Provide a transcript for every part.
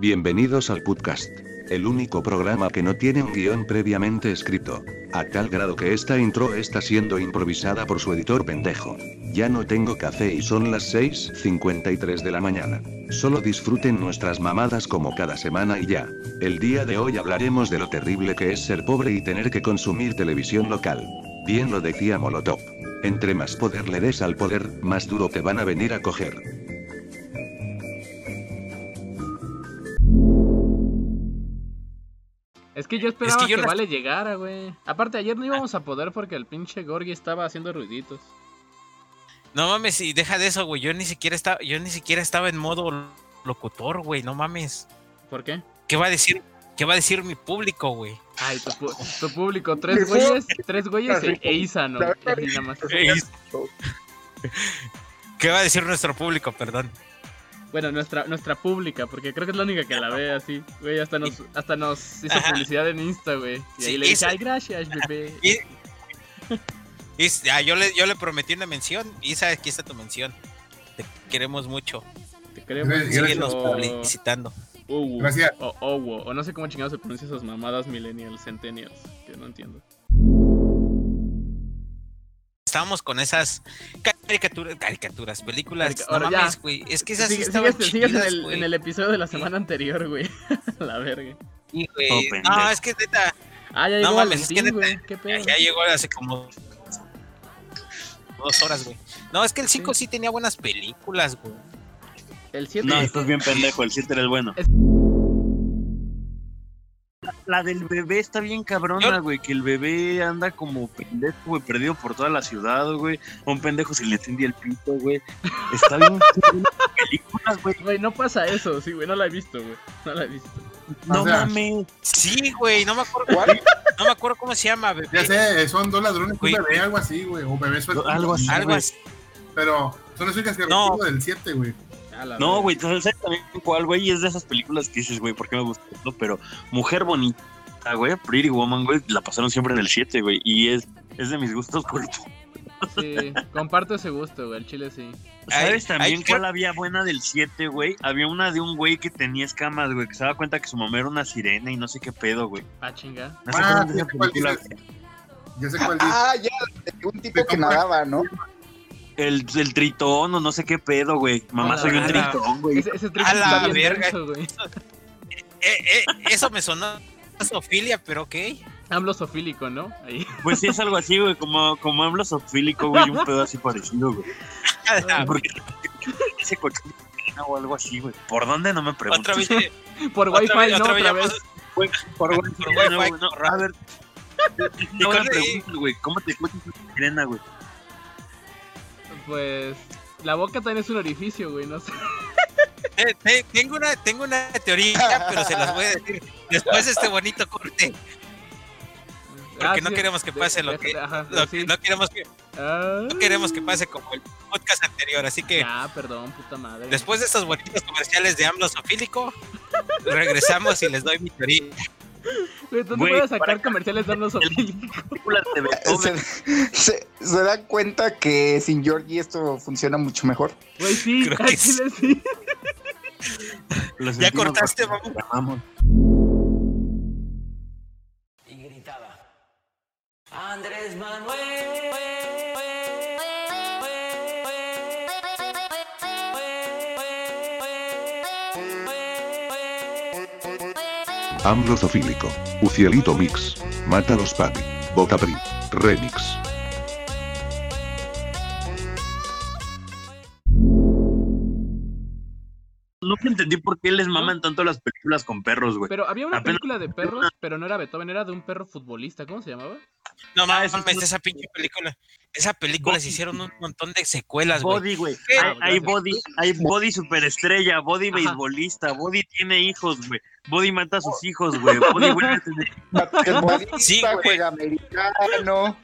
Bienvenidos al podcast. El único programa que no tiene un guion previamente escrito. A tal grado que esta intro está siendo improvisada por su editor pendejo. Ya no tengo café y son las 6.53 de la mañana. Solo disfruten nuestras mamadas como cada semana y ya. El día de hoy hablaremos de lo terrible que es ser pobre y tener que consumir televisión local. Bien lo decía Molotov. Entre más poder le des al poder, más duro te van a venir a coger. Es que yo esperaba yo que, las- Vale llegara, güey. Aparte, ayer no íbamos a poder porque el pinche Gorgi estaba haciendo ruiditos. No mames, y deja de eso, güey. Yo ni siquiera estaba, yo ni siquiera estaba en modo locutor, güey. No mames. ¿Por qué? ¿Qué va a decir? ¿Qué va a decir mi público, güey? Ay, tu, tu público, tres güeyes, tres güeyes e, e nada más. ¿Qué va a decir nuestro público, perdón? Bueno, nuestra, nuestra pública, porque creo que es la única que la ve así. Güey, hasta nos, hasta nos hizo Ajá. publicidad en Insta, güey. Y ahí le dije, ay, gracias, bebé. Y- ah, yo, le, yo le prometí una mención. Isa, aquí está tu mención. Te queremos mucho. Te queremos. Síguenos mucho. publicitando. Uwu, Gracias. O Owo, o no sé cómo chingados se pronuncia esas mamadas millennials, centennials, que no entiendo. Estábamos con esas caricaturas, caricaturas, películas. Carica- no ahora mames, güey. Es que esas sí estaban sigues sigues en, chidas, el, en el episodio de la semana anterior, güey. la verga. Sí, güey. Oh, no, es que neta, Ah, ya No llegó mames, es que neta- güey. ¿Qué ya, pedo? ya llegó hace como dos horas, güey. No, es que el 5 sí. tenía buenas películas, güey. El 7. No, estás bien pendejo, el 7 era el bueno. Es- La del bebé está bien cabrona, güey, que el bebé anda como pendejo, güey, perdido por toda la ciudad, güey. Un pendejo se le encendía el pito, güey. Está bien películas, güey. Güey, no pasa eso, sí, güey, no la he visto, güey. No la he visto. No O sea, mames. Sí, güey, no me acuerdo. No me acuerdo cómo se llama, bebé. Ya sé, son dos ladrones, un Güey. bebé, algo así, güey. O bebé suelto. Algo así. Algo así. Pero son las únicas que No. recuerdo del 7, güey. Ah, No, güey, ¿sabes también cuál, güey? Y es de esas películas que dices, güey, ¿por qué me gusta esto? Pero Mujer Bonita, güey, Pretty Woman, güey, la pasaron siempre en el 7, güey. Y es, es de mis gustos cultos. Sí, comparto ese gusto, güey, el chile sí. ¿Sabes también ay, cuál había buena del 7, güey? Había una de un güey que tenía escamas, güey, que se daba cuenta que su mamá era una sirena y no sé qué pedo, güey. Ah, chinga. ¿No se Ah, esa sé cuál película? dices. Ya sé cuál dice. Ah, ya, de un tipo que nadaba, ¿no? El, el tritón o no sé qué pedo, güey. Mamá, soy un tritón, güey. Ese, ese A la verga. denso. Eh, eh, eso me sonó a Sofilia, pero ok. Amblosofílico, ¿no? Ahí. Pues sí, es algo así, güey, como, como hablo sofílico, güey, un pedo así parecido, güey. Porque ese cochino o algo así, güey. ¿Por dónde? No me preguntes. Otra vez, eh, Por Otra Wi-Fi, vez- no, otra otra vez ya vez. por, Por por Wi-Fi, no, no, correcto. A ver. Pregunta, güey. ¿Cómo te escuchas una sirena, güey? Pues. La boca también es un orificio, güey, no sé. eh, eh, tengo, una, tengo una teoría, pero se las voy a decir después de este bonito corte. Porque no queremos que pase lo que- Ajá, Lo sí. que no queremos que Ah, no queremos que pase como el podcast anterior, así que Ya, perdón, puta madre. después de estos bonitos comerciales de AMLO sofílico, regresamos y les doy mi teoría. Güey, ¿dónde Güey, puedes sacar comerciales de Beethoven. Se, se, se dan cuenta que sin Georgie esto funciona mucho mejor. Güey, sí, Creo que sí. Lo Ya cortaste, te amamos. y gritaba Andrés Manuel AMLO Zofílico. Ucielito Mix. Mátalos Papi. Botapri. Remix. Nunca entendí por qué les maman tanto las películas con perros, güey. Pero había una Apenas- película de perros, pero no era Beethoven, era de un perro futbolista. ¿Cómo se llamaba? No Ah, mames, esa pinche película. Esa película se hicieron un montón de secuelas, güey. Body, güey. ¿Qué? Hay, body, hay body superestrella, body Ajá. beisbolista, body tiene hijos, güey. Body mata a sus hijos, güey. Body vuelve a tener- Sí, güey. juega americano.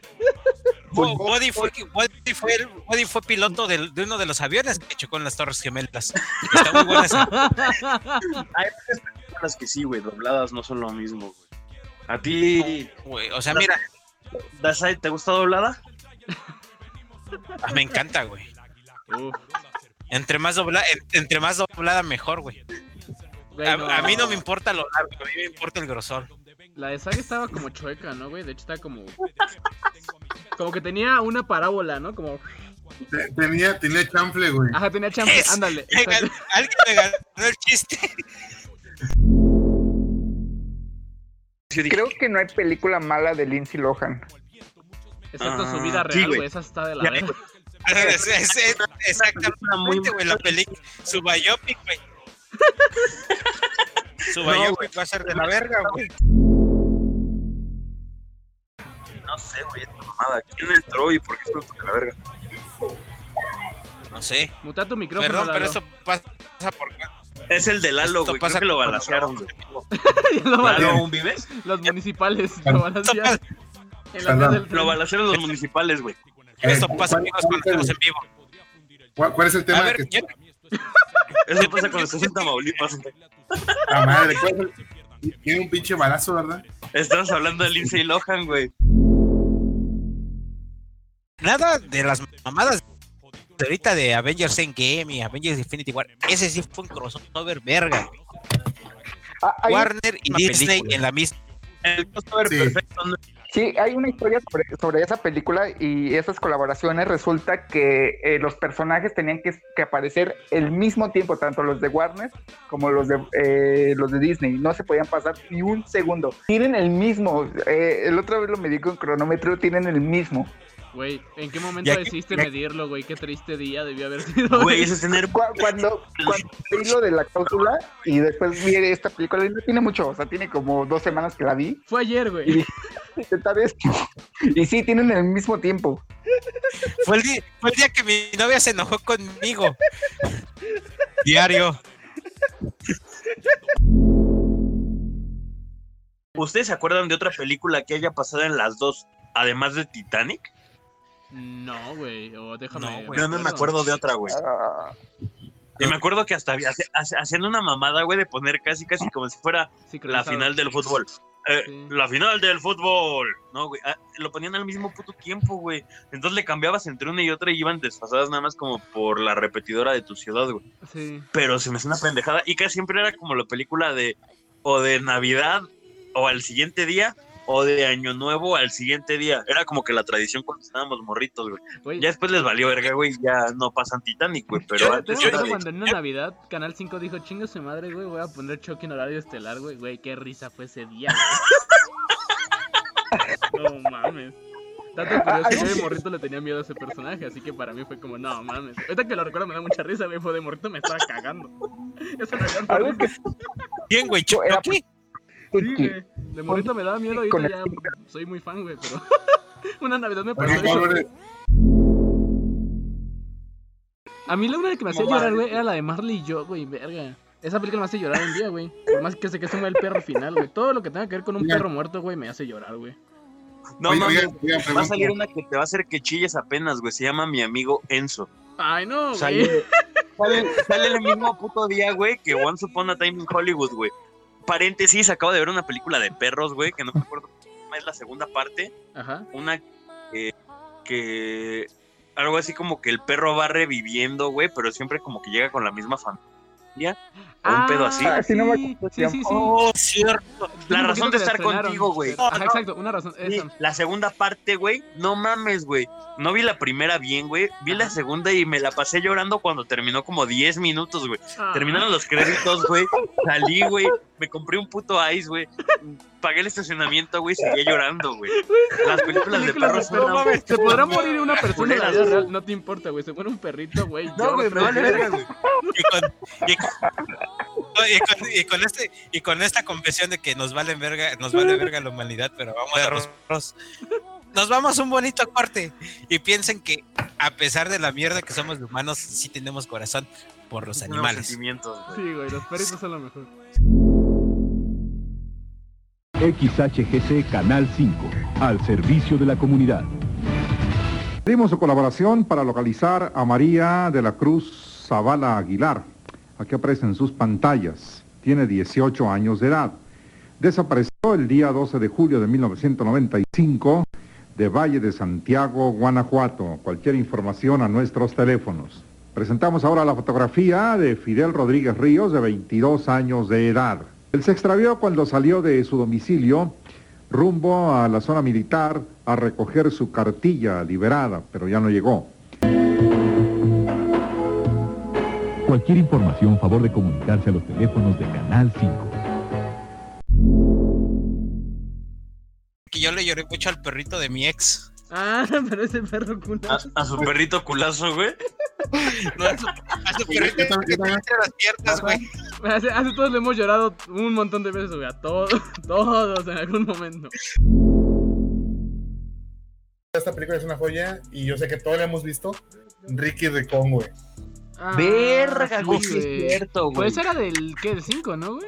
Body fue, Body fue, el- Body fue piloto de uno de los aviones que chocó en las Torres Gemelas. Está muy buena esa. Hay muchas películas que sí, güey, dobladas no son lo mismo, güey. A ti. O sea, mira, Dasai, ¿te gusta doblada? ah, me encanta, güey. Entre más doblada, entre más doblada mejor, güey. Güey, A, a mí no me importa lo largo, a mí me importa el grosor. La de Saga estaba como chueca, ¿no, güey? De hecho estaba como... Como que tenía una parábola, ¿no? Como... Te- Tenía, tenía chanfle, güey. Ajá, tenía champe, Es- ándale. Alguien me ganó el chiste. Creo que no hay película mala de Lindsay Lohan. Excepto su Ah, vida real, güey. Esa está de la verga. Es- es- es- Exactamente, güey, la película. Su biopic, güey. Su No, biopic va a ser de la verga, güey. No sé, güey, esta mamada. ¿Quién entró y por qué se toca la verga? No sé. Muta tu micrófono, Perdón, pero eso pasa por. Es el de Lalo, Esto güey. pasa Creo que lo cuando balancearon, güey. Lo ¿Lalo balacearon. aún vives? Los municipales lo Esto la del Lo los municipales, güey. eso Eh, pasa ¿cuál- amigos, cuando estamos en vivo. ¿Cuál, cuál es el tema? A ver, que Eso pasa cuando estás en Tamaulipas. Ah, madre, ¿cuál es el- Tiene un pinche balazo, ¿verdad? Estamos hablando de Lindsay Lohan, güey. Nada de las mamadas de ahorita de Avengers Endgame y Avengers Infinity War. Ese sí fue un crossover verga. Ah, Warner y Disney película. en la misma. El crossover Sí. perfecto. ¿no? Sí, hay una historia sobre, sobre esa película y esas colaboraciones. Resulta que eh, los personajes tenían que, que aparecer el mismo tiempo, tanto los de Warner como los de eh, los de Disney. No se podían pasar ni un segundo. Tienen el mismo. eh, el otro vez lo medí con cronómetro, tienen el mismo. Güey, ¿en qué momento Ya que- decidiste ya- medirlo, güey? Qué triste día debió haber sido. Güey, eso es tener. Cu- Cuando, cuando vi lo de la cláusula y después vi esta película, y no tiene mucho, o sea, tiene como dos semanas que la vi. Fue ayer, güey. intentar esto. Y sí, tienen el mismo tiempo. Fue el, día, fue el día que mi novia se enojó conmigo. Diario. ¿Ustedes se acuerdan de otra película que haya pasado en las dos, además de Titanic? No, güey. O déjame. No, güey. Yo no me acuerdo de otra, güey. Ah, Y me acuerdo que hasta había- haciendo una mamada, güey, de poner casi, casi como si fuera la final del fútbol. Eh, Sí. La final del fútbol. No, güey. ah, lo ponían al mismo puto tiempo, güey. Entonces le cambiabas entre una y otra y iban desfasadas nada más como por la repetidora de tu ciudad, güey. Sí. Pero se me hace una pendejada. Y casi siempre era como la película de o de Navidad o al siguiente día o de Año Nuevo al siguiente día. Era como que la tradición cuando estábamos morritos, güey. Güey, Ya después les valió verga, güey. Ya no pasan Titanic, güey. Pero Yo- ¿te antes de- cuando en una Navidad Canal 5 dijo, chinga su madre, güey, voy a poner Chucky en horario estelar, güey? Güey, qué risa fue ese día, güey. no mames. Dato curioso, yo de morrito le tenía miedo a ese personaje, así que para mí fue como, no mames. Ahorita que lo recuerdo me da mucha risa, güey, fue de morrito me estaba cagando. Eso me da Algo que ¿Quién, güey? Era- ¿Chucky? Sí, güey. De morrito me daba miedo, ahorita ya soy muy fan, güey, pero una Navidad me pasó eso. Álvarez, A mí la una que me hacía llorar, güey, era la de Marley y yo, güey, verga. Esa película me hace llorar un día, güey. Por más que sé que se mueve el perro final, güey. Todo lo que tenga que ver con un perro muerto, güey, me hace llorar, güey. No mames. oigan, Va a salir una que te va a hacer que chilles apenas, güey. Se llama Mi Amigo Enzo. Ay, no, güey. Sale, sale, sale el mismo puto día, güey, que Once Upon a Time in Hollywood, güey. Paréntesis, acabo de ver una película de perros, güey, que no me acuerdo es la segunda parte. Ajá. Una que, que algo así como que el perro va reviviendo, güey, pero siempre como que llega con la misma familia. O un pedo así. Ah, sí, no me sí, sí. Oh, cierto. La razón de estar contigo, güey. Exacto, una razón. La segunda parte, güey, no mames, güey. No vi la primera bien, güey. Vi la segunda y me la pasé llorando cuando terminó como 10 minutos, güey. Ah. Terminaron los créditos, güey. Salí, güey. Me compré un puto ice, güey. Pagué el estacionamiento, güey. Seguía llorando, güey. Las películas de perros perros. una Se podrá morir una persona en la vida real, no te importa, güey. Se muere un perrito, güey. No, güey, me vale verga, güey. Y con, y con- y con- y con este, y con esta confesión de que nos vale verga, nos vale verga la humanidad, pero vamos a los perros. Nos vamos a un bonito corte y piensen que a pesar de la mierda que somos de humanos, sí tenemos corazón por los animales. sentimientos, güey. Sí, güey, los perritos son lo mejor. XHGC Canal 5, al servicio de la comunidad. Pedimos su colaboración para localizar a María de la Cruz Zavala Aguilar. Aquí aparece en sus pantallas. Tiene 18 años de edad. Desapareció el día 12 de julio de 1995 de Valle de Santiago, Guanajuato. Cualquier información a nuestros teléfonos. Presentamos ahora la fotografía de Fidel Rodríguez Ríos, de 22 años de edad. Él se extravió cuando salió de su domicilio rumbo a la zona militar a recoger su cartilla liberada, pero ya no llegó. Cualquier información, favor de comunicarse a los teléfonos de Canal 5. Que yo le lloré mucho al perrito de mi ex. Ah, pero ese perro A, culazo. a su perrito culazo, güey. No, a su, a su perrito entre las piernas, güey. Hace, hace todos le hemos llorado un montón de veces, güey. A todos, todos en algún momento. Esta película es una joya y yo sé que todos la hemos visto. Ricky Ricón, güey. Ah, Verga, sí, güey, sí es cierto, güey. Pues era del, ¿qué? Del 5, ¿no, güey?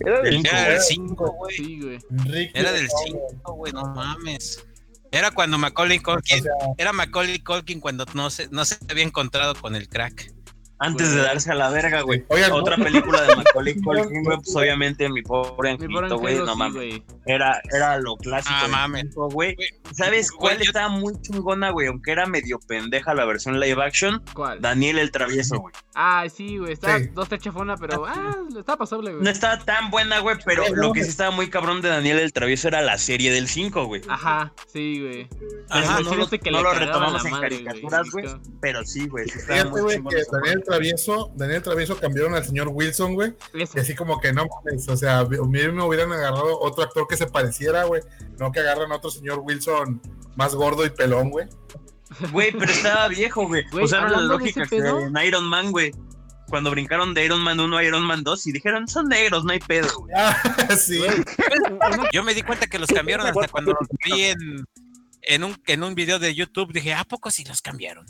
Era del- Cinco, Era güey. del 5, güey. Sí, güey. Era del Ricón, güey. 5, güey, no mames. Era cuando Macaulay Culkin, O sea, era Macaulay Culkin cuando no se, no se había encontrado con el crack. Antes de darse a la verga, güey. Oigan, no- Otra película de Macaulay Culkin, güey, pues obviamente mi pobre angelito, güey, no mames. Era, era lo clásico. Ah, mames. güey. ¿Sabes güey, cuál yo- estaba muy chingona, güey? Aunque era medio pendeja la versión live action. ¿Cuál? Daniel el Travieso, güey. Ah, sí, güey. Estaba Sí. dos chafona, pero ah, está pasable, güey. No estaba tan buena, güey, pero lo que sí estaba muy cabrón de Daniel el Travieso era la serie del 5, güey. Ajá, sí, güey. Ajá, no, lo- que no le lo cagaban retomamos en madre, caricaturas, güey. Pero sí, güey. Sí estaba Fíjate, muy Daniel Travieso, Daniel Travieso cambiaron al señor Wilson, güey. Y así como que no mames, o sea, a mí me hubieran agarrado otro actor que se pareciera, güey. No que agarran a otro señor Wilson más gordo y pelón, güey. Güey, pero estaba viejo, güey. Usaron la lógica que en Iron Man, güey. Cuando brincaron de Iron Man 1 a Iron Man 2 y dijeron, son negros, no hay pedo, güey. Ah, sí. Yo me di cuenta que los cambiaron hasta cuando los vi en, en, un, en un video de YouTube. Dije, ¿a poco sí los cambiaron?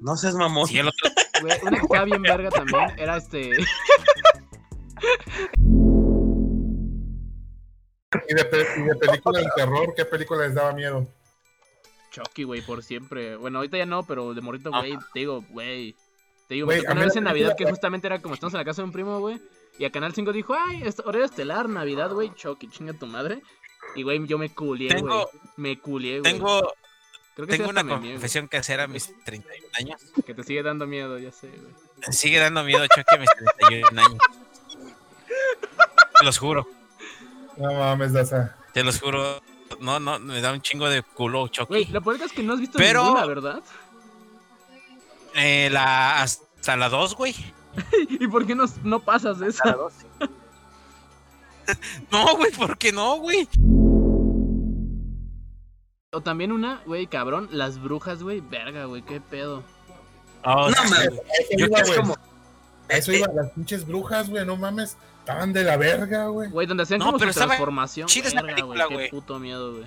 No seas mamón. Sí, el otro, Güey, una que estaba bien verga también era este. Y de, pe- y de película de terror, ¿qué película les daba miedo? Chucky, güey, por siempre. Bueno, ahorita ya no, pero de morrito, güey, te digo, güey. Te digo, me tocó mí una vez en Navidad que justamente era como estamos en la casa de un primo, güey. Y a Canal 5 dijo, ay, es horario estelar, Navidad, güey, Chucky, chinga tu madre. Y, güey, yo me culié, güey. Me culié, güey. tengo, Creo que sí tengo hasta una güey. confesión que hacer a mis 31 años. Que te sigue dando miedo, ya sé, güey. Me sigue dando miedo Chucky a mis 31 años. Te los juro, No mames, Daza. te los juro. No, no, me da un chingo de culo Güey, Chucky. lo peor es que no has visto Pero- ninguna, ¿verdad? Eh, la, hasta la 2, güey. ¿Y por qué no, no pasas de eso? No, güey, ¿por qué no, güey? O también una, güey, cabrón, las brujas, güey, verga, güey, qué pedo. Oh, No, sí. mames. Eso Yo iba, creo güey. como- Eso iba, las pinches brujas, güey, no mames. Estaban de la verga, güey. Güey, donde hacían No, como pero su estaba transformación. chida esa película, Qué güey. puto miedo, güey.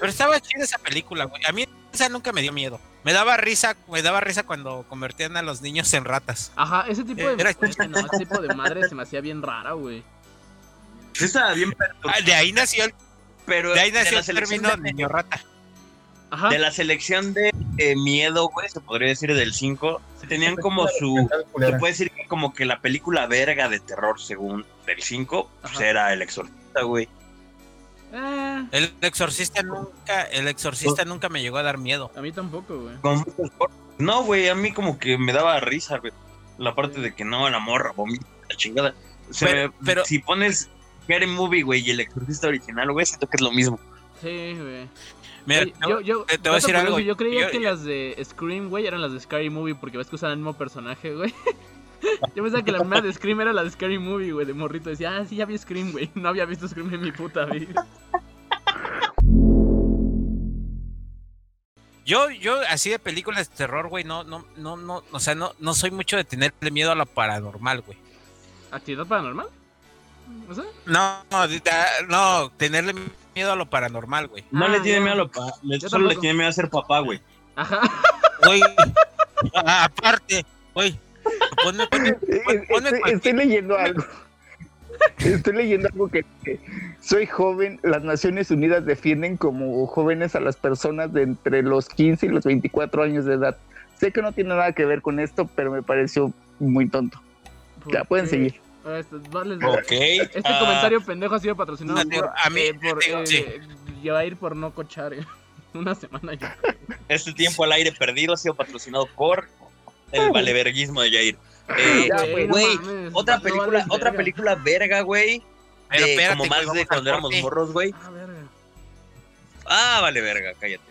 Pero estaba chida esa película, güey. A mí esa nunca me dio miedo. Me daba risa, me daba risa cuando convertían a los niños en ratas. Ajá, ese tipo de. No, ese tipo de madre se me hacía bien rara, güey. Sí estaba bien perturbado, Ah, de ahí nació el, pero de ahí de nació la el término de, niño rata. Ajá. de la selección de eh, miedo, güey, se podría decir del 5, tenían como su... Se puede decir que como que la película verga de terror según del 5, pues era El Exorcista, güey. Eh, El exorcista nunca, el exorcista nunca me llegó a dar miedo. a mí tampoco, güey. No, güey, a mí como que me daba risa, güey. La parte de que no, la morra, vomita, la chingada. O sea, Pero- pero- si pones Scary Movie, güey, y el exorcista original, güey, siento que es lo mismo. Sí, güey. Mira, Oye, yo, yo, te- te voy a decir algo, Yo creía yo- que las de Scream, güey, eran las de Scary Movie porque ves que usan el mismo personaje, güey. Yo pensaba que la primera de Scream era la de Scary Movie, güey, de morrito. Decía, ah, sí, ya vi Scream, güey. No había visto Scream en mi puta vida. yo, yo así de películas de terror, güey, no, no, no, no, o sea, no, no soy mucho de tenerle miedo a lo paranormal, güey. ¿Actividad paranormal? No, no, de- da- no, tenerle miedo a lo paranormal, güey. No Ah, le tiene ya. miedo a lo solo le tiene miedo a ser papá, güey. Ajá. Güey, aparte, güey, ponme, ponme, pon- ponme Estoy, leyendo algo. Estoy leyendo algo que, que soy joven. Las Naciones Unidas defienden como jóvenes a las personas de entre los 15 y los 24 años de edad. Sé que no tiene nada que ver con esto, pero me pareció muy tonto. Ya pueden seguir. Este ah, comentario pendejo ha sido patrocinado no, por, a mí- eh, por digo, eh, sí. ya va a ir por no cochar eh. una semana ya. Este tiempo al aire perdido ha sido patrocinado por el valeverguismo de Jair. Eh, güey, no otra no película, otra verga. película verga, güey. Como más de cuando éramos morros, güey. Ah, verga. Ah, vale, verga, cállate.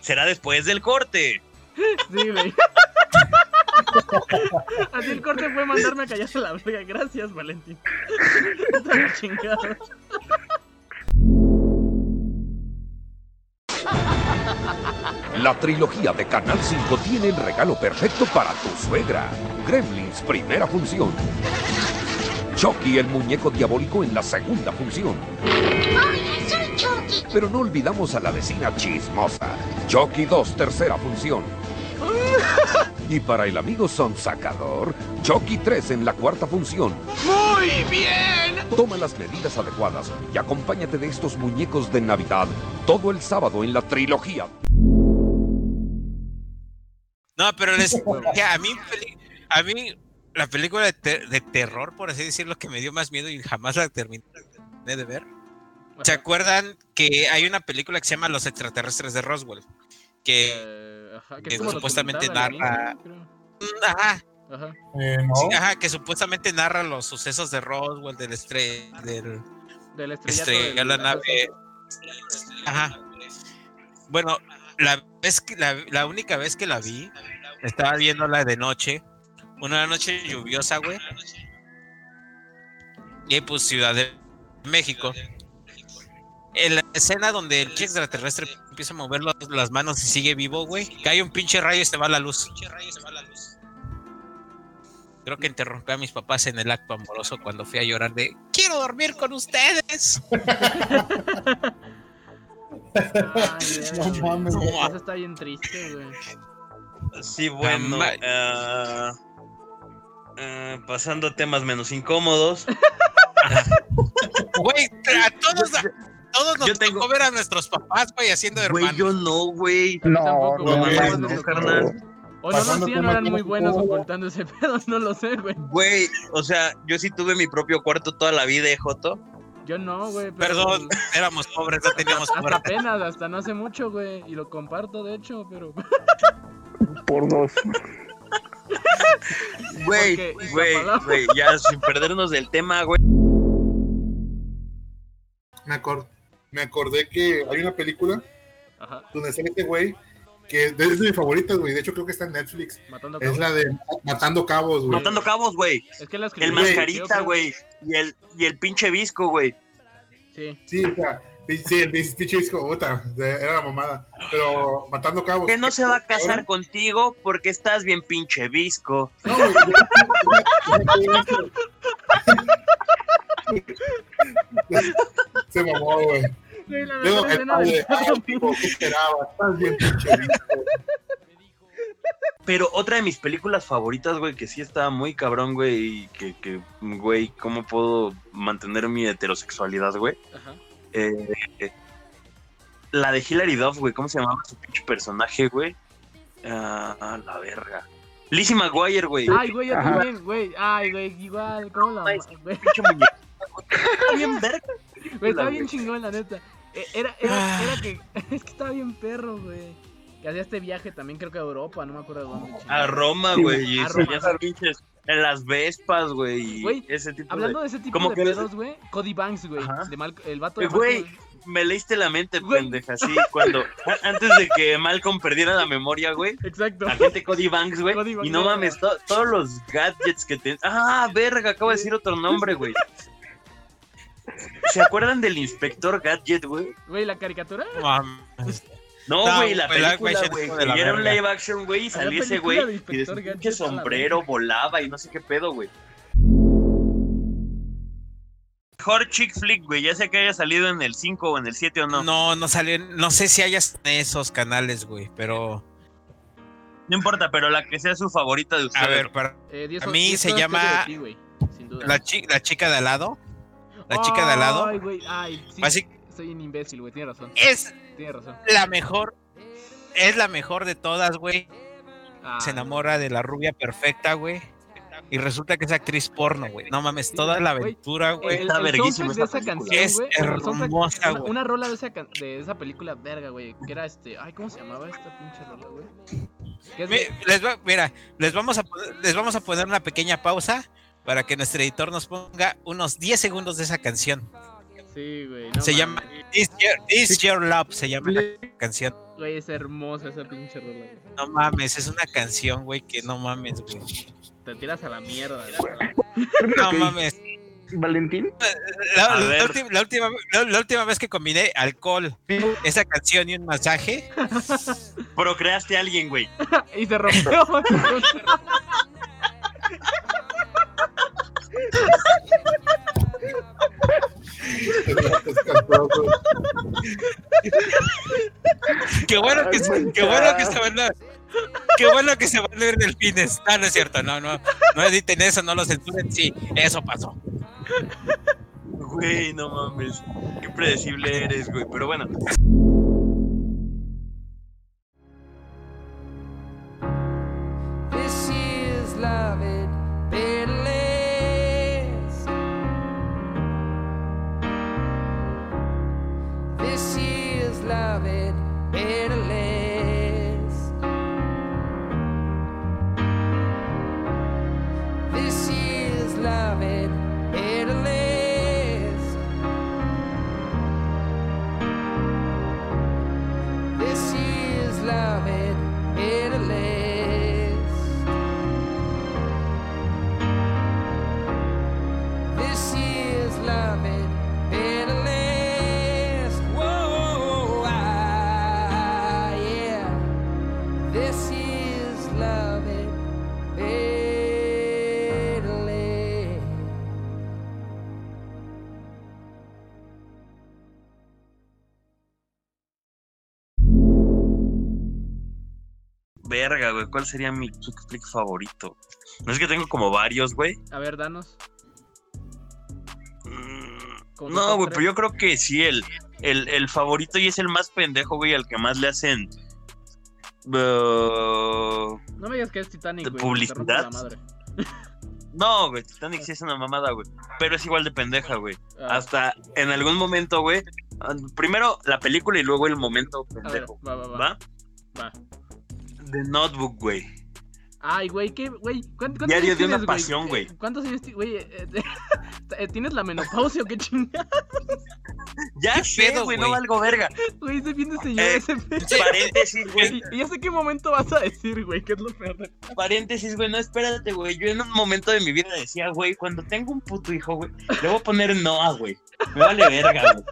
Será después del corte. Sí, güey. Así el corte fue mandarme a callarse la verga. Gracias, Valentín. Está la chingada. La trilogía de Canal 5 tiene el regalo perfecto para tu suegra. Gremlins, primera función. Chucky, el muñeco diabólico, en la segunda función. Pero no olvidamos a la vecina chismosa. Chucky 2, tercera función. Y para el amigo sonsacador, Chucky 3 en la cuarta función. ¡Muy bien! Toma las medidas adecuadas y acompáñate de estos muñecos de Navidad todo el sábado en la trilogía. No, pero les, a mí, a mí la película de, ter- de terror, por así decirlo, que me dio más miedo y jamás la terminé de ver. ¿Se acuerdan que hay una película que se llama Los extraterrestres de Roswell? Que Eh, ajá, que es supuestamente narra- Ajá. Eh, no. sí, ajá, que supuestamente narra los sucesos de Roswell, del estre del Del estrella la nave. Ajá. Bueno, la vez que la, la única vez que la vi, estaba viéndola de noche, una noche lluviosa, güey. Y pues Ciudad de México. En la escena donde el chico extraterrestre empieza a mover las manos y sigue vivo, güey. Cae un pinche rayo y se va la luz. Creo que interrumpí a mis papás en el acto amoroso cuando fui a llorar de quiero dormir con ustedes. No mames. Eso está bien triste, güey. Sí, bueno. ah, ah, pasando a temas menos incómodos. Güey, a todos, a todos nos Yo tengo- tocó ver a nuestros papás, güey, haciendo Güey, hermanos. yo no, güey. No, tampoco, no, güey, no, carnal. O no lo Pasando hacían, o temas eran muy buenos ocultando ese pedo, no lo sé, güey. Güey, o sea, yo sí tuve mi propio cuarto toda la vida, eh, Joto. Yo no, güey. pero- Perdón, éramos pobres, no teníamos Hasta apenas, hasta no hace mucho, güey. Y lo comparto, de hecho, pero. por dos. Güey, güey, güey, ya sin perdernos del tema, güey. Me, acor- me acordé que hay una película Ajá, donde sale este güey que es de mis favoritas, güey. De hecho, creo que está en Netflix. matando Es cabos. la de Matando Cabos, güey. Matando cabos, güey. Es que la El mascarita, güey. Y el, y el pinche visco, güey. Sí. Sí, o sea, sí, el pinche disco, puta, era la mamada. Pero Matando Cabos. Que no se va a casar contigo porque estás bien pinche visco. No, güey, Se mamó, güey. Güey, la Luego, disco. Pero otra de mis películas favoritas, güey, que sí estaba muy cabrón, güey, y que, que, güey, ¿cómo puedo mantener mi heterosexualidad, güey? Ajá. Eh, eh, la de Hilary Duff, güey, ¿cómo se llamaba su pinche personaje, güey? Ah, la verga. Lizzie McGuire, güey. Ay, güey, yo Ajá. también, güey. Ay, güey, igual, ¿cómo la güey? Pinche muñeca. Está bien verga. Güey, güey. bien chingón, la neta. Eh, Era, era, era que. Es que estaba bien perro, güey. Que hacía este viaje también, creo que a Europa, no me acuerdo de dónde. A. Roma, Sí, güey, y a pinches en las Vespas, güey, ese tipo Hablando de... de ese tipo como de pedos, güey. Cody Banks, güey. Mal, el vato de güey, me leíste la mente, Güey. pendeja, sí, cuando... Antes de que Malcolm perdiera la memoria, güey, Exacto. agente Cody Banks, güey, Cody Banks, y no mames, to- todos los gadgets que te... Ah, verga, acabo de decir otro nombre, güey. ¿Se acuerdan del inspector Gadget, güey? Güey, la caricatura. Mames. No, No, güey, la live película, güey. que era un live action, güey, y salía ese güey y de la sombrero volaba y no sé qué pedo, güey. Mejor chick flick, güey. Ya sé que haya salido en el 5 o en el 7 o no. No, No, no salió, no sé si hayas en esos canales, güey, pero importa, pero la que sea su favorita de ustedes. a ver, para Eh, diez A mí se que llama- ti, la, chi- la chica de al lado, la chica de al lado, Ay, güey, ay, sí. basi- Soy un imbécil, güey, tiene razón. es Tiene razón. la mejor, es la mejor de todas, güey. Ah, Se enamora de la rubia perfecta, güey. Y resulta que es actriz porno, güey. No mames, toda la aventura, güey. El, Está el verguísima esa esa canción, Es hermosa, una, güey. una rola de esa, de esa película, verga, güey. Que era este. Ay, ¿cómo se llamaba esta pinche rola, güey? ¿Qué es Mi- de- les va- mira, les vamos, a, les vamos a poner una pequeña pausa para que nuestro editor nos ponga unos 10 segundos de esa canción. Sí, güey. no se llama This Your, Love, se llama la canción. Güey, es hermosa esa pinche rola. No mames, es una canción, güey, que no mames, güey. Te tiras a la mierda. No mames. Valentín. La, última, la, última, la- la última vez que combiné alcohol, esa canción y un masaje, Procreaste a alguien, güey. y se rompió. qué bueno que, se- qué bueno que se van a, qué bueno que se van a ver delfines. No, no es cierto, no, no, no editen eso, no lo censuren, sí, eso pasó. Güey, no mames. Qué predecible eres, güey. Pero bueno. This is love Verga, güey. ¿Cuál sería mi chick flick favorito? No es que tengo como varios, güey. A ver, danos. Mm, ¿Como tu No, güey, pero yo creo que sí, el, el, el favorito y es el más pendejo, güey, al que más le hacen. uh, No me digas que es Titanic, ¿De güey. publicidad? no, güey, Titanic sí es una mamada, güey. Pero es igual de pendeja, güey. Ah, Hasta en algún momento, güey. Primero la película y luego el momento ver, pendejo. va, va, va. ¿Va? Va. The Notebook, güey. Ay, güey, ¿qué, güey? ¿Cuántos, Diario años de una tienes, pasión, güey. ¿Cuántos años güey? Eh, ¿Tienes la menopausia o qué chingada? Ya ¿Qué sé, pedo, güey, no valgo verga. Güey, se viene señor Eh, ese pedo. Paréntesis, güey. Y ya sé qué momento vas a decir, güey, que es lo peor. de- Paréntesis, güey, no, espérate, güey. Yo en un momento de mi vida decía, güey, cuando tengo un puto hijo, güey, le voy a poner Noah, güey. Me vale verga, güey.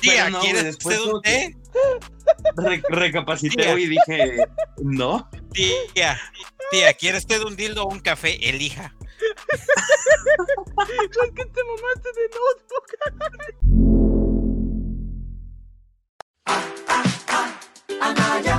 Tía, no, ¿quieres güey, después usted que- té? Re- recapacité, Tía. y dije, no. Tía, tía, ¿quieres usted un dildo o un café? Elija. Güey, que te mamaste de notebook. Anaya,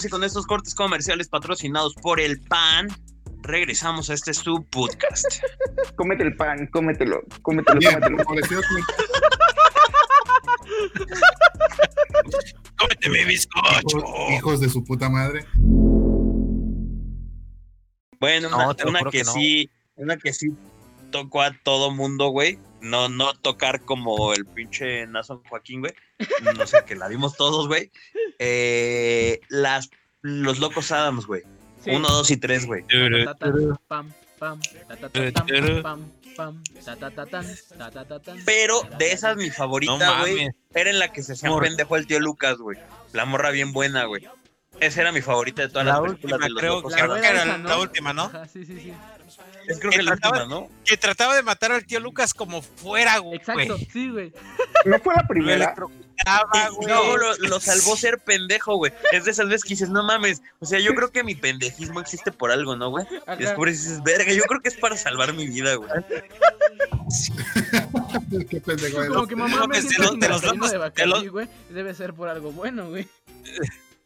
amigos, y con estos cortes comerciales patrocinados por el PAN, regresamos a este su podcast. Cómete el pan, cómetelo, cómetelo, cómetelo. ¡Cómete mi bizcocho! hijos, hijos de su puta madre. Bueno, No, una, que, que no. sí, una que sí tocó a todo mundo, güey. No, no tocar como el pinche Nason Joaquín, güey. No sé, que la vimos todos, güey. Eh, las, los locos Adams, güey. Sí. Uno, dos y tres, güey. Pero de esas, mi favorita, güey, era en la que se hacía pendejo el tío Lucas, güey. La morra bien buena, güey. Esa era mi favorita de todas La las películas última, de los creo locos que Adams. era esa, la última, ¿no? Ajá, sí, sí, sí. Es creo que la trataba- última, ¿no? Que trataba de matar al tío Lucas como fuera, güey. Exacto, sí, güey. ¿No fue la primera? Y luego lo, lo salvó ser pendejo, güey. Es de esas veces que dices, no mames. O sea, yo creo que mi pendejismo existe por algo, ¿no, güey? Ajá. Y después dices, verga, yo creo que es para salvar mi vida, güey. Qué pendejo. Como que mamá me Pues de los- de los de de Bacardí, los- güey. Debe ser por algo bueno, güey.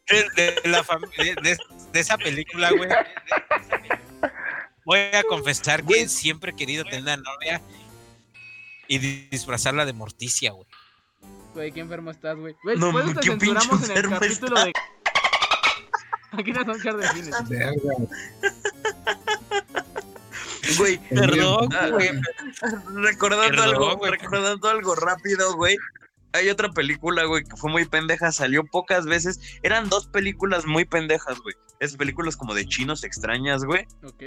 de, de la de- de esa película, güey. Voy a confesar que siempre he querido tener una novia y di- disfrazarla de Morticia, güey. Güey, qué enfermo estás, güey. Güey, No, después te censuramos en el capítulo de... Aquí no son echar de cines. Verga. Güey, Perdón, güey. recordando Perdón, algo, güey. recordando algo rápido, güey. Hay otra película, güey, que fue muy pendeja, salió pocas veces. Eran dos películas muy pendejas, güey. Es películas como de chinos extrañas, güey, Ok.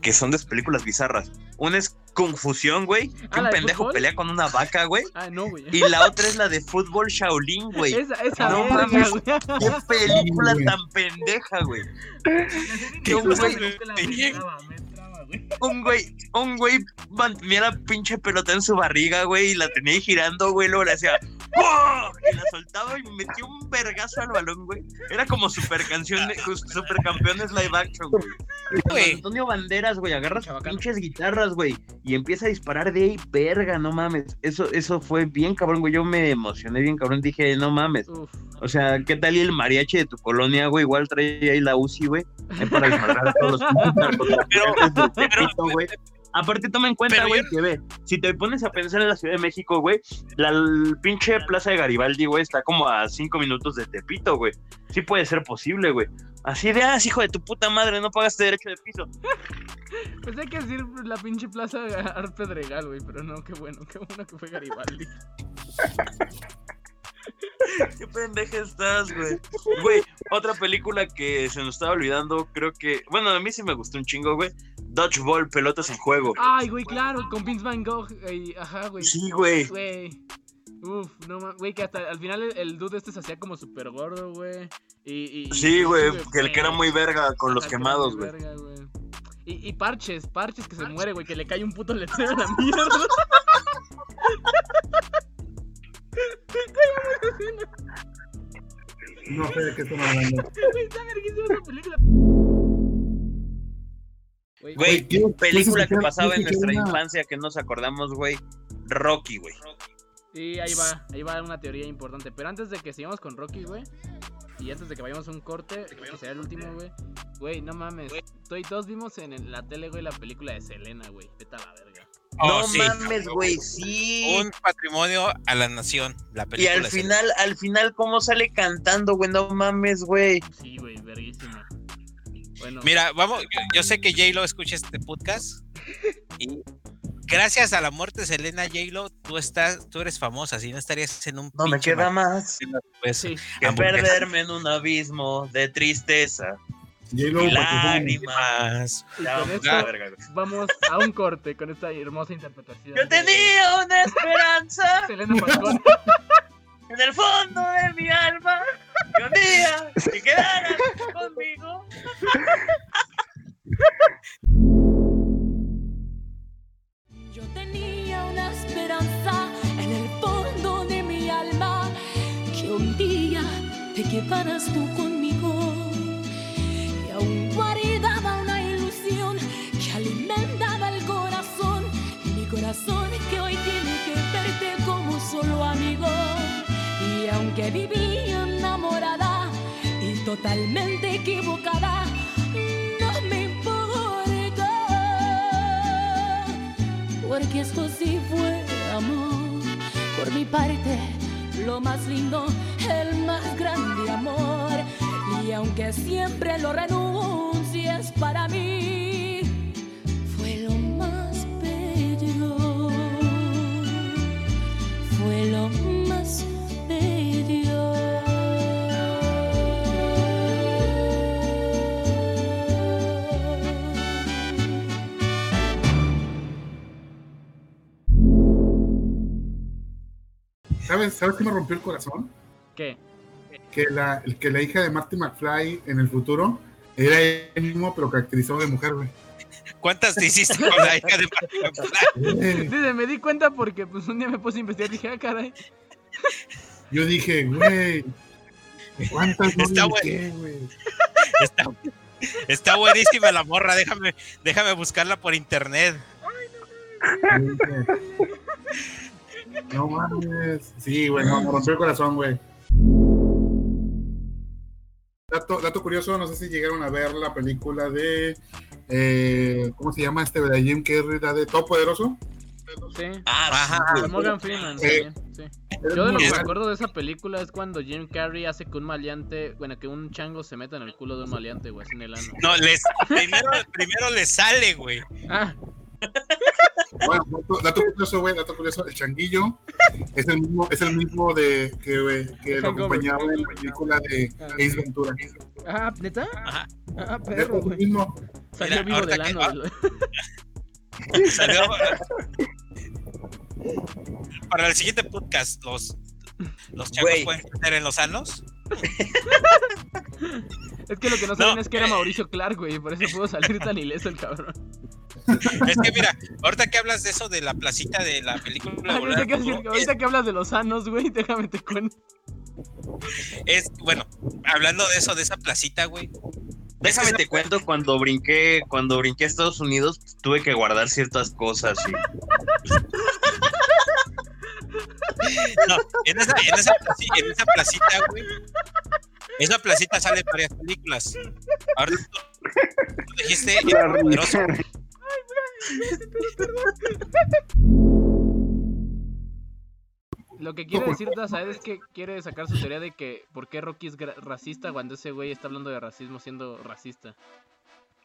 que son de películas bizarras. Una es Confusión, güey, que Ah, un ¿la de pendejo fútbol? pelea con una vaca, güey. Ah, no, güey. Y la otra es la de fútbol Shaolin, güey. Esa, esa No verga, mames. güey. Qué película tan pendeja, güey. Que un güey- güey. Un güey, un güey mantenía la pinche pelota en su barriga, güey, y la tenía ahí girando, güey, luego le hacía ¡Pum! y la soltaba y metió un vergazo al balón, güey. Era como super canción, de- super campeones live action, güey. Güey. Antonio Banderas, güey, agarra pinches guitarras, güey, y empieza a disparar de ahí, verga, no mames. Eso, eso fue bien cabrón, güey. Yo me emocioné bien cabrón, dije, no mames. Uf. O sea, ¿qué tal y el mariachi de tu colonia, güey? Igual trae ahí la UCI, güey. ahí para desmadrar a todos los pinches güey. Aparte, toma en cuenta, güey, yo- que ve, si te pones a pensar en la Ciudad de México, güey, la pinche Plaza de Garibaldi, güey, está como a cinco minutos de Tepito, güey. Sí puede ser posible, güey. Así de, ah, hijo de tu puta madre, no pagaste derecho de piso. Pues hay que decir la pinche plaza de Art Pedregal, güey. Pero no, qué bueno, qué bueno que fue Garibaldi. Qué pendeja estás, güey. Güey, otra película que se nos estaba olvidando, creo que, bueno, a mí sí me gustó un chingo, güey. Dodgeball, pelotas en juego. Ay, güey, claro, con Vince Van Gogh. eh, ajá, güey. Sí, güey. Güey. Uf, no mames, güey, que hasta al final el, el dude este se hacía como súper gordo, güey. Y, y, Sí, güey, que el que era muy verga con los quemados, güey. Y, y parches, parches que se muere, güey, que le cae un puto letrero a la mierda. No sé de qué están hablando. Güey, está verguísima esa película. Güey, que pasaba en nuestra infancia que nos acordamos, güey. Rocky, güey. Sí, ahí va, ahí va una teoría importante. Pero antes de que sigamos con Rocky, güey. Y antes de que vayamos a un corte, que será el último, güey. Güey, no mames. Toy- todos vimos en la tele, güey, la película de Selena, güey. Vete a la verga. Oh, no sí. mames, güey, sí. Un patrimonio a la nación. La Y película al es- final, al final, ¿cómo sale cantando, güey? No mames, güey. Sí, güey, verguísima. Bueno, Mira, vamos, yo, yo sé que J-Lo escucha este podcast y gracias a la muerte de Selena J-Lo, tú estás, tú eres famosa, si no estarías en un No me queda mar- más sí. que perderme en un abismo de tristeza y lágrimas. Y Ya, verga, güey. vamos a un corte con esta hermosa interpretación. Yo tenía una esperanza Selena Falcón. en el fondo de mi alma que un día te quedaras conmigo. Yo tenía una esperanza en el fondo de mi alma que un día te quedaras tú conmigo aún guardaba una ilusión que alimentaba el corazón mi corazón que hoy tiene que verte como solo amigo y aunque vivía enamorada y totalmente equivocada no me importa porque esto sí fue amor. Por mi parte, lo más lindo, el más grande amor. Y aunque siempre lo renuncies para mí, fue lo más bello. Fue lo más bello. ¿Sabes, ¿Sabes qué me rompió el corazón? ¿Qué? Que la, que la hija de Marty McFly en el futuro era el mismo, pero caracterizado de mujer, güey. ¿Cuántas te hiciste con la hija de Marty McFly? Dice, me di cuenta porque pues un día me puse a investigar y dije, ah, caray. Yo dije, güey, ¿cuántas no Está güey? Está, está buenísima la morra, déjame, déjame buscarla por internet. Yo dije, No mames. Sí, güey, no, me rompió el corazón, güey. Dato, dato curioso, no sé si llegaron a ver la película de. eh, ¿Cómo se llama este? De Jim Carrey, la de Todo Poderoso. Sí. Ajá. De Morgan Freeman Eh, sí. Yo de lo que me acuerdo de esa película es cuando Jim Carrey hace que un maleante, bueno, que un chango se meta en el culo de un maleante, güey, así en el ano. No, les, primero, primero le sale, güey. Ah, Bueno, dato, dato curioso, güey, dato curioso. El changuillo es el mismo, es el mismo de que, güey, que lo acompañaba en la película de Ace Ventura. ah, ¿neta? Ajá. Ah, Es perro, el güey. mismo. Salió Mira, vivo del ano. ah. güey. Salió- Para el siguiente podcast, los, los changos pueden crecer en los anos. Es que lo que no saben es que era Mauricio Clark, güey, por eso pudo salir tan ileso el cabrón. Es que mira, ahorita que hablas de eso de la placita de la película, de Volver Ahorita que, ahorita que hablas de los sanos, güey, déjame te cuento. es, bueno, hablando de eso, de esa placita, güey. Déjame te cuento cuando brinqué, cuando brinqué a Estados Unidos, tuve que guardar ciertas cosas y No, en esa, en esa, en esa placita, güey. Esa placita sale en varias películas. Ahora tú, tú dijiste el poderoso. Lo que quiere decir Dazaed es que quiere sacar su teoría de que por qué Rocky es racista cuando ese güey está hablando de racismo siendo racista.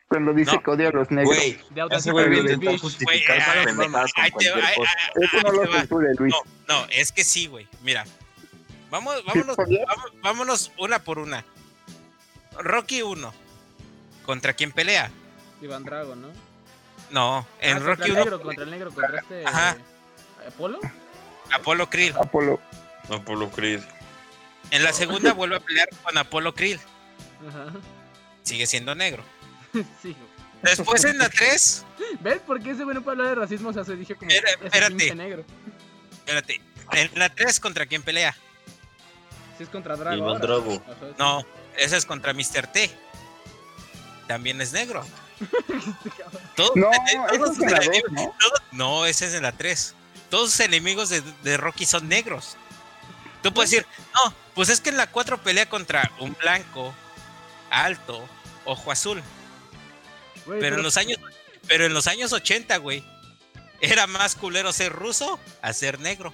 Cuando dice No. que odia a los negros. güey, De ese güey viene a Bitch. justificar sus pendejadas con cualquier cosa. Eso lo censure, Luis. No, no, es que sí, güey. Mira, vamos, ¿Sí vámonos, vamos- vámonos una por una. Rocky 1. ¿Contra quién pelea? Iván Drago, ¿no? No, en Ah, contra Rocky el 1, negro, contra el negro, contra este... Ajá. ¿Apolo? Apolo Creed. Apolo. Apolo Creed. En la segunda vuelve a pelear con Apolo Creed. Ajá. Sigue siendo negro. Sí. Después en la 3, ¿Ves por qué ese güey no puede hablar de racismo? O sea, se dije como... Espérate. negro. espérate. En la 3, ¿contra quién pelea? Sí es contra Drago Iván ahora. Drago. No, ese es contra Mr. T. También es negro. Todos- No, eso todos es en la sus dos, enemigos- ¿no? todos- no, ese es en la 3. Todos sus enemigos de, de Rocky son negros. Tú puedes decir, no, pues es que en la 4 pelea contra un blanco, alto, ojo azul. Güey, Pero en los años, pero en los años 80, güey, era más culero ser ruso a ser negro.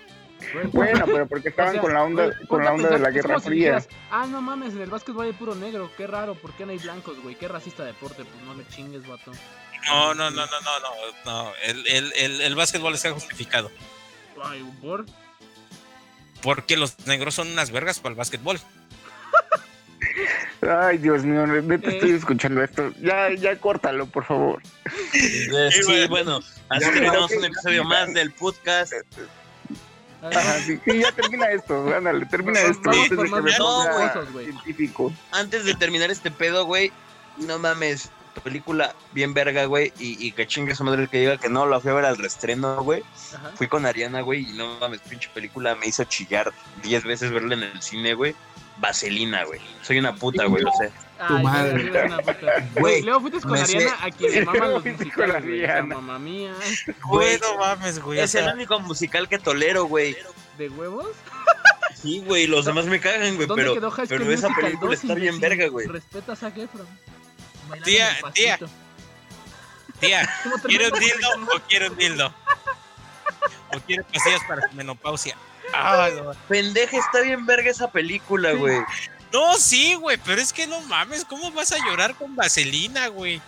Bueno, pero porque estaban O sea, con la onda, güey, con la onda de la Guerra si Fría. dijeras, ah, no mames, en el básquetbol hay puro negro, qué raro, ¿por qué no hay blancos, güey? Qué racista deporte, pues no le chingues, vato. No, no, no, no, no, no, no. El, el, el, el básquetbol está justificado. Ay, ¿por? Porque los negros son unas vergas para el básquetbol. Ay, Dios mío, neta Eh. estoy escuchando esto. Ya, ya córtalo, por favor. Eh, Sí, bueno, así terminamos un episodio más del podcast. Sí, sí, ya termina esto, ándale, termina esto. antes de que No, científico. Antes de terminar este pedo, güey, no mames, película bien verga, güey, y, y que chingue su madre el que diga que no, la fui a ver al restreno, güey. Ajá. Fui con Ariana, güey, y no mames, pinche película me hizo chillar 10 veces verla en el cine, güey. Vaselina, güey. Soy una puta, güey, lo sé. Tu Ay, madre. güey, eres una puta. Güey, Güey, Luego fuiste con me sé- Ariana, a quien le maman los musicales, güey. Ariana. mamá mía, Güey, no mames, güey. es el único musical que tolero, güey. ¿de huevos? Sí, güey, los demás me cagan, güey, ¿Dónde pero, pero esa película 2, está bien verga, güey. Respeta a Zac Efron. Tía, en el tía. tía, ¿Cómo ¿quiere un dildo o quiere un dildo? ¿O quiere pastillas para su menopausia? Ah, no. Pendeja, está bien verga esa película, güey. No, sí, güey, pero es que no mames, ¿cómo vas a llorar con vaselina, güey?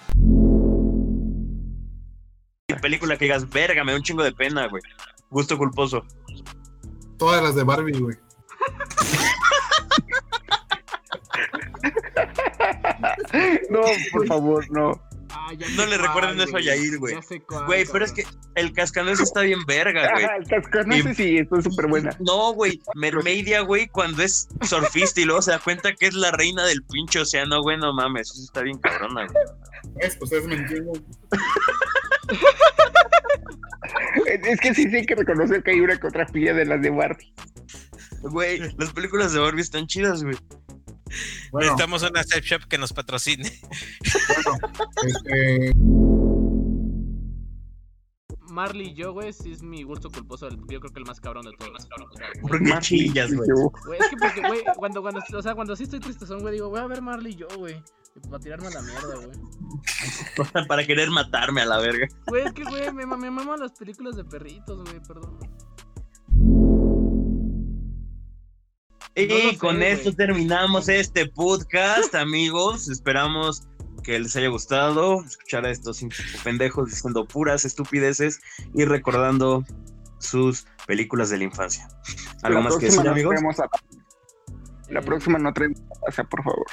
Película que digas, verga, me da un chingo de pena, güey. Gusto culposo. Todas las de Barbie, güey. No, por favor, no. Ah, No le recuerden eso a Yair, güey. Güey, pero es que el cascanueces está bien verga, güey. Ah, el cascanueces sí, esto es súper buena. No, güey, Mermaidia, güey, cuando es surfista y luego se da cuenta que es la reina del pinche océano, güey, no mames, eso está bien cabrona, güey. Es, pues es mentira. Es es que sí, sí hay que reconocer que hay una que otra pilla de las de Barbie. Güey, las películas de Barbie están chidas, güey. Bueno, Necesitamos una safe shop que nos patrocine. este, Marley y yo, güey, sí es mi gusto culposo. el- Yo creo que el más cabrón de todos. ¿Por qué chillas, güey? Es que porque, güey, cuando, cuando, o sea, cuando sí estoy triste son, güey, digo, voy a ver Marley y yo, güey. Para tirarme a la mierda, güey. Para querer matarme a la verga. Güey, es que, güey, me, me maman las películas de perritos, güey, perdón. Y No lo sé, con esto terminamos este podcast, amigos. Esperamos que les haya gustado escuchar a estos pendejos diciendo puras estupideces y recordando sus películas de la infancia. ¿Algo la más que decir, no amigos? a- La próxima no traemos a Taza, por favor.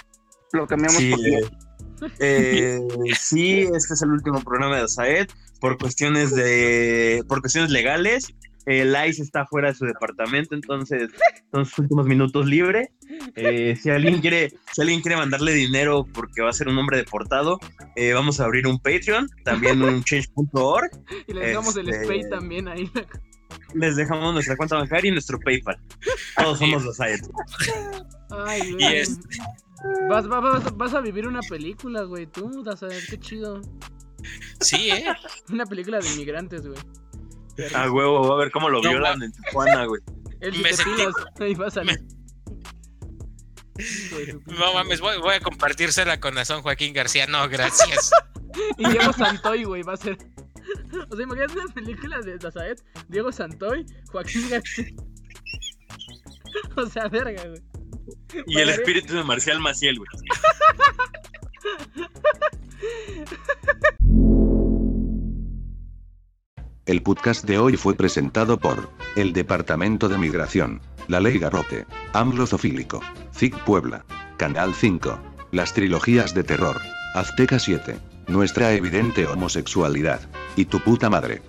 Lo cambiamos Sí, por eh, eh, sí, este es el último programa de Saed. Por cuestiones de, por cuestiones legales, el ICE está fuera de su departamento, entonces son sus últimos minutos libre. Eh, si alguien quiere, si alguien quiere mandarle dinero porque va a ser un hombre deportado, eh, vamos a abrir un Patreon, también un change.org. Y le dejamos el Este- spray también ahí. Les dejamos nuestra cuenta bancaria y nuestro PayPal. Todos somos los Saed. Ay, güey. Vas, vas, vas, vas a vivir una película, güey, tú, Daza, qué chido. Sí, ¿eh? Una película de inmigrantes, güey. A huevo, va a ver cómo lo No, violan en Tijuana, güey. El Me sentí- ahí va a salir. No mames, voy, voy a compartírsela con Nazón Joaquín García. No, gracias. Y Diego Santoy, güey, va a ser. O sea, imagínate una película de Dazaet, Diego Santoy, Joaquín García. O sea, verga, güey. Y el espíritu de Marcial Maciel, güey. El podcast de hoy fue presentado por el Departamento de Migración, la Ley Garrote, AMLO Zofílico, ZIC Puebla, Canal 5, las trilogías de terror, Azteca 7, nuestra evidente homosexualidad, y tu puta madre.